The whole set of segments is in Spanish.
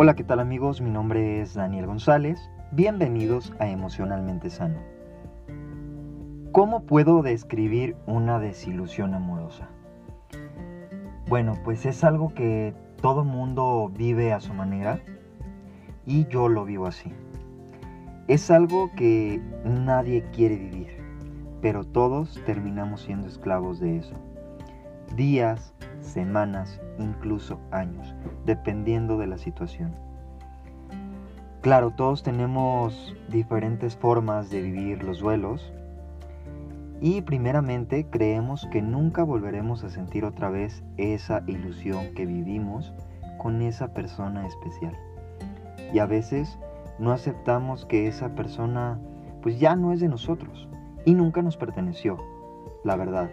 Hola, ¿qué tal amigos? Mi nombre es Daniel González. Bienvenidos a Emocionalmente Sano. ¿Cómo puedo describir una desilusión amorosa? Bueno, pues es algo que todo mundo vive a su manera y yo lo vivo así. Es algo que nadie quiere vivir, pero todos terminamos siendo esclavos de eso. Días, semanas, incluso años, dependiendo de la situación. Claro, todos tenemos diferentes formas de vivir los duelos y primeramente creemos que nunca volveremos a sentir otra vez esa ilusión que vivimos con esa persona especial. Y a veces no aceptamos que esa persona pues ya no es de nosotros y nunca nos perteneció, la verdad.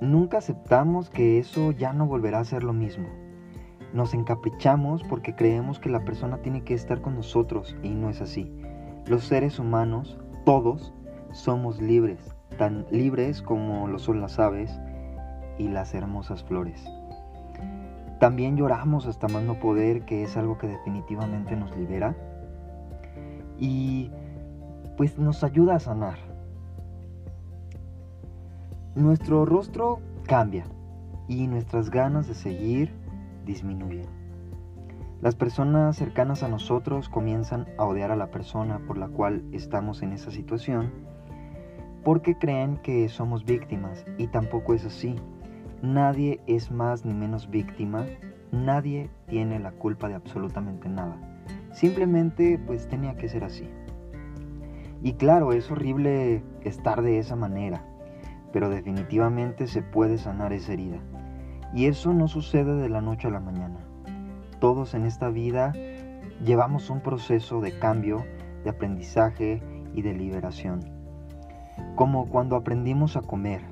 Nunca aceptamos que eso ya no volverá a ser lo mismo. Nos encaprichamos porque creemos que la persona tiene que estar con nosotros y no es así. Los seres humanos, todos, somos libres, tan libres como lo son las aves y las hermosas flores. También lloramos hasta más no poder, que es algo que definitivamente nos libera y pues nos ayuda a sanar. Nuestro rostro cambia y nuestras ganas de seguir disminuyen. Las personas cercanas a nosotros comienzan a odiar a la persona por la cual estamos en esa situación porque creen que somos víctimas y tampoco es así. Nadie es más ni menos víctima, nadie tiene la culpa de absolutamente nada. Simplemente pues tenía que ser así. Y claro, es horrible estar de esa manera, pero definitivamente se puede sanar esa herida. Y eso no sucede de la noche a la mañana. Todos en esta vida llevamos un proceso de cambio, de aprendizaje y de liberación. Como cuando aprendimos a comer,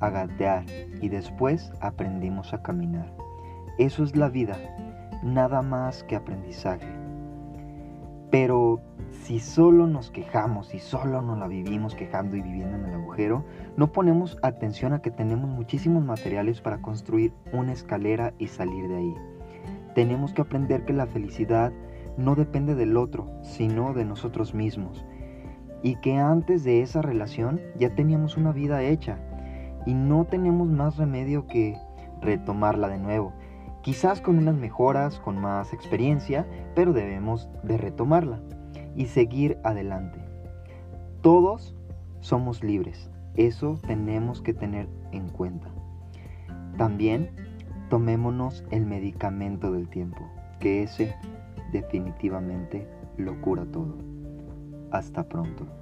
a gatear y después aprendimos a caminar. Eso es la vida, nada más que aprendizaje. Pero si solo nos quejamos y solo nos la vivimos quejando y viviendo en el agujero, no ponemos atención a que tenemos muchísimos materiales para construir una escalera y salir de ahí. Tenemos que aprender que la felicidad no depende del otro, sino de nosotros mismos. Y que antes de esa relación ya teníamos una vida hecha y no tenemos más remedio que retomarla de nuevo. Quizás con unas mejoras, con más experiencia, pero debemos de retomarla y seguir adelante. Todos somos libres, eso tenemos que tener en cuenta. También tomémonos el medicamento del tiempo, que ese definitivamente lo cura todo. Hasta pronto.